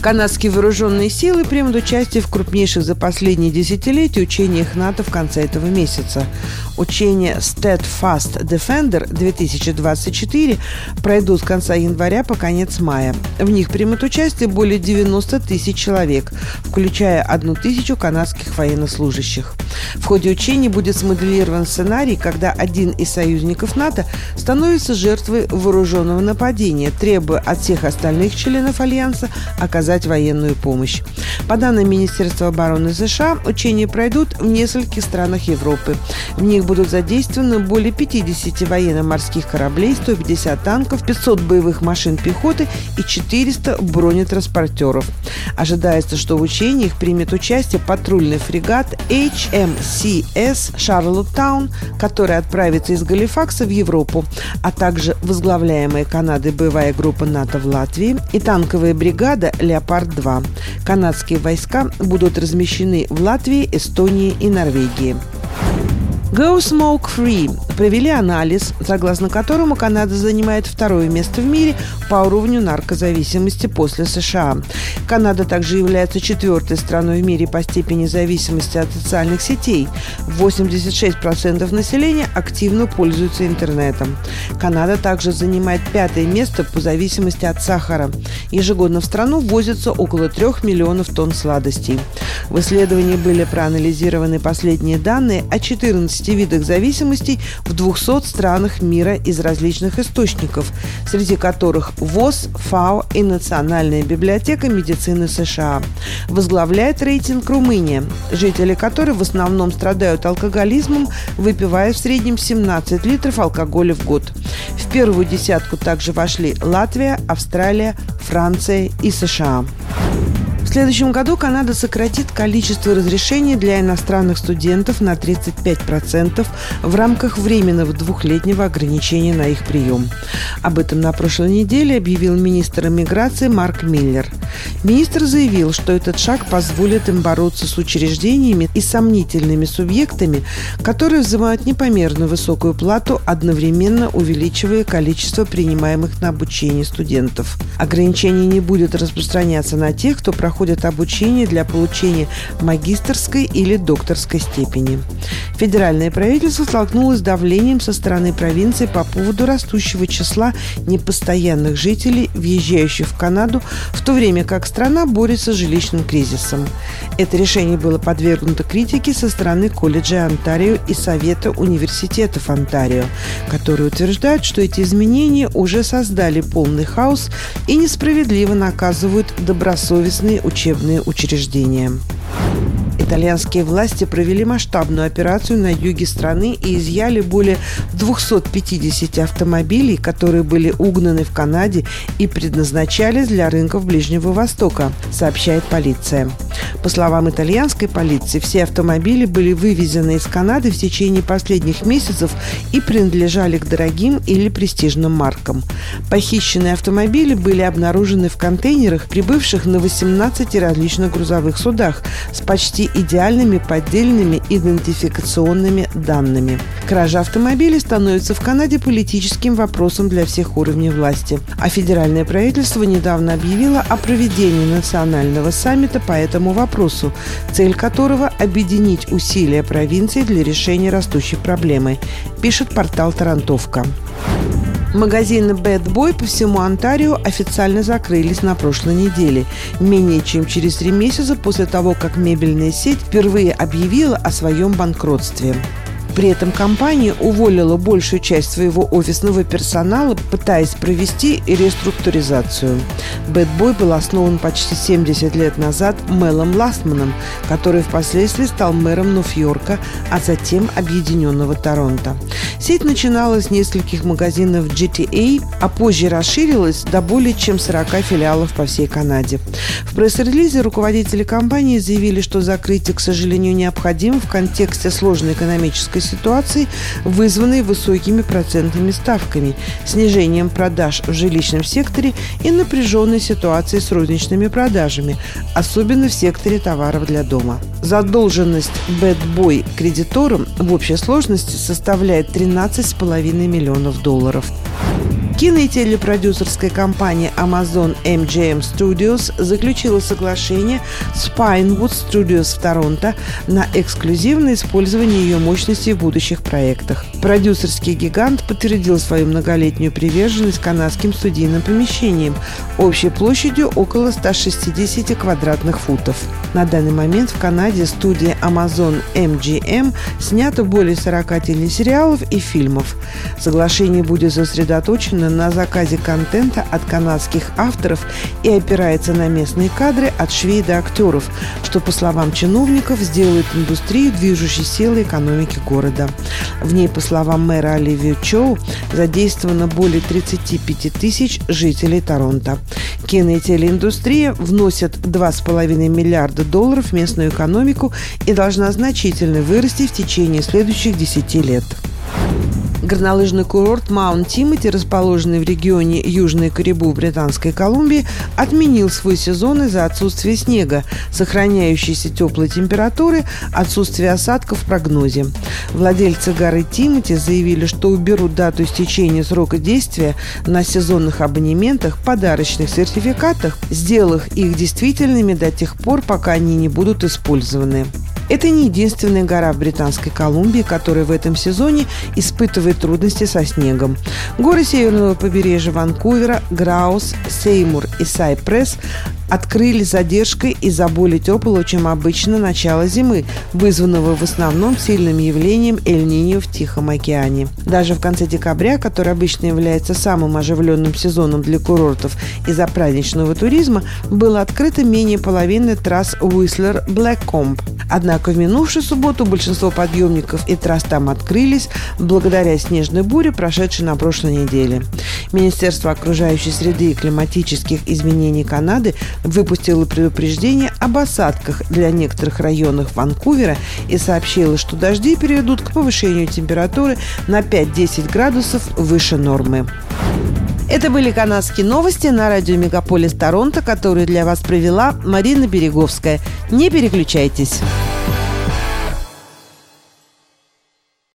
Канадские вооруженные силы примут участие в крупнейших за последние десятилетия учениях НАТО в конце этого месяца. Учения Steadfast Defender 2024 пройдут с конца января по конец мая. В них примут участие более 90 тысяч человек, включая одну тысячу канадских военнослужащих. В ходе учений будет смоделирован сценарий, когда один из союзников НАТО становится жертвой вооруженного нападения, требуя от всех остальных членов Альянса оказать военную помощь. По данным Министерства обороны США, учения пройдут в нескольких странах Европы. В них будут задействованы более 50 военно-морских кораблей, 150 танков, 500 боевых машин пехоты и 400 бронетранспортеров. Ожидается, что в учениях примет участие патрульный фрегат HMCS «Шарлоттаун», который отправится из Галифакса в Европу, а также возглавляемая Канадой боевая группа НАТО в Латвии и танковая бригада «Леопард-2». Канадские войска будут размещены в Латвии, Эстонии и Норвегии. Go Smoke Free провели анализ, согласно которому Канада занимает второе место в мире по уровню наркозависимости после США. Канада также является четвертой страной в мире по степени зависимости от социальных сетей. 86% населения активно пользуются интернетом. Канада также занимает пятое место по зависимости от сахара. Ежегодно в страну ввозится около 3 миллионов тонн сладостей. В исследовании были проанализированы последние данные о 14 15 видах зависимостей в 200 странах мира из различных источников, среди которых ВОЗ, ФАО и Национальная библиотека медицины США. Возглавляет рейтинг Румыния, жители которой в основном страдают алкоголизмом, выпивая в среднем 17 литров алкоголя в год. В первую десятку также вошли Латвия, Австралия, Франция и США. В следующем году Канада сократит количество разрешений для иностранных студентов на 35% в рамках временного двухлетнего ограничения на их прием. Об этом на прошлой неделе объявил министр иммиграции Марк Миллер. Министр заявил, что этот шаг позволит им бороться с учреждениями и сомнительными субъектами, которые взимают непомерно высокую плату, одновременно увеличивая количество принимаемых на обучение студентов. Ограничение не будет распространяться на тех, кто проходит проходят обучение для получения магистрской или докторской степени. Федеральное правительство столкнулось с давлением со стороны провинции по поводу растущего числа непостоянных жителей, въезжающих в Канаду, в то время как страна борется с жилищным кризисом. Это решение было подвергнуто критике со стороны колледжа Онтарио и Совета университетов Онтарио, которые утверждают, что эти изменения уже создали полный хаос и несправедливо наказывают добросовестные учебные учреждения. Итальянские власти провели масштабную операцию на юге страны и изъяли более 250 автомобилей, которые были угнаны в Канаде и предназначались для рынков Ближнего Востока, сообщает полиция. По словам итальянской полиции, все автомобили были вывезены из Канады в течение последних месяцев и принадлежали к дорогим или престижным маркам. Похищенные автомобили были обнаружены в контейнерах, прибывших на 18 различных грузовых судах с почти идеальными поддельными идентификационными данными. Кража автомобилей становится в Канаде политическим вопросом для всех уровней власти. А федеральное правительство недавно объявило о проведении национального саммита по этому вопросу, цель которого – объединить усилия провинции для решения растущей проблемы, пишет портал «Тарантовка». Магазины Bad Boy по всему Онтарио официально закрылись на прошлой неделе, менее чем через три месяца после того, как мебельная сеть впервые объявила о своем банкротстве. При этом компания уволила большую часть своего офисного персонала, пытаясь провести реструктуризацию. Boy был основан почти 70 лет назад Мелом Ластманом, который впоследствии стал мэром Нью-Йорка, а затем Объединенного Торонто. Сеть начиналась с нескольких магазинов GTA, а позже расширилась до более чем 40 филиалов по всей Канаде. В пресс-релизе руководители компании заявили, что закрытие, к сожалению, необходимо в контексте сложной экономической ситуации, вызванной высокими процентными ставками, снижением продаж в жилищном секторе и напряженной ситуацией с розничными продажами, особенно в секторе товаров для дома. Задолженность Boy кредиторам в общей сложности составляет 13,5 миллионов долларов. Кино- и телепродюсерская компания Amazon MGM Studios заключила соглашение с Pinewood Studios в Торонто на эксклюзивное использование ее мощностей в будущих проектах. Продюсерский гигант подтвердил свою многолетнюю приверженность канадским студийным помещениям общей площадью около 160 квадратных футов. На данный момент в Канаде студия Amazon MGM снято более 40 телесериалов и фильмов. Соглашение будет сосредоточено на заказе контента от канадских авторов и опирается на местные кадры от швей до актеров, что, по словам чиновников, сделает индустрию движущей силой экономики города. В ней, по словам мэра Оливии Чоу, задействовано более 35 тысяч жителей Торонто. Кино- и телеиндустрия вносят 2,5 миллиарда долларов в местную экономику и должна значительно вырасти в течение следующих 10 лет. Горнолыжный курорт Маунт Тимати, расположенный в регионе Южной Карибу Британской Колумбии, отменил свой сезон из-за отсутствия снега, сохраняющейся теплой температуры, отсутствия осадков в прогнозе. Владельцы горы Тимати заявили, что уберут дату истечения срока действия на сезонных абонементах, подарочных сертификатах, сделав их действительными до тех пор, пока они не будут использованы. Это не единственная гора в Британской Колумбии, которая в этом сезоне испытывает трудности со снегом. Горы северного побережья Ванкувера, Граус, Сеймур и Сайпресс открыли задержкой из-за более теплого, чем обычно, начала зимы, вызванного в основном сильным явлением Эль-Ниньо в Тихом океане. Даже в конце декабря, который обычно является самым оживленным сезоном для курортов из-за праздничного туризма, было открыто менее половины трасс Whistler Blackcomb. Однако в минувшую субботу большинство подъемников и трасс там открылись благодаря снежной буре, прошедшей на прошлой неделе. Министерство окружающей среды и климатических изменений Канады выпустила предупреждение об осадках для некоторых районов Ванкувера и сообщила, что дожди перейдут к повышению температуры на 5-10 градусов выше нормы. Это были канадские новости на радио Мегаполис Торонто, которые для вас провела Марина Береговская. Не переключайтесь.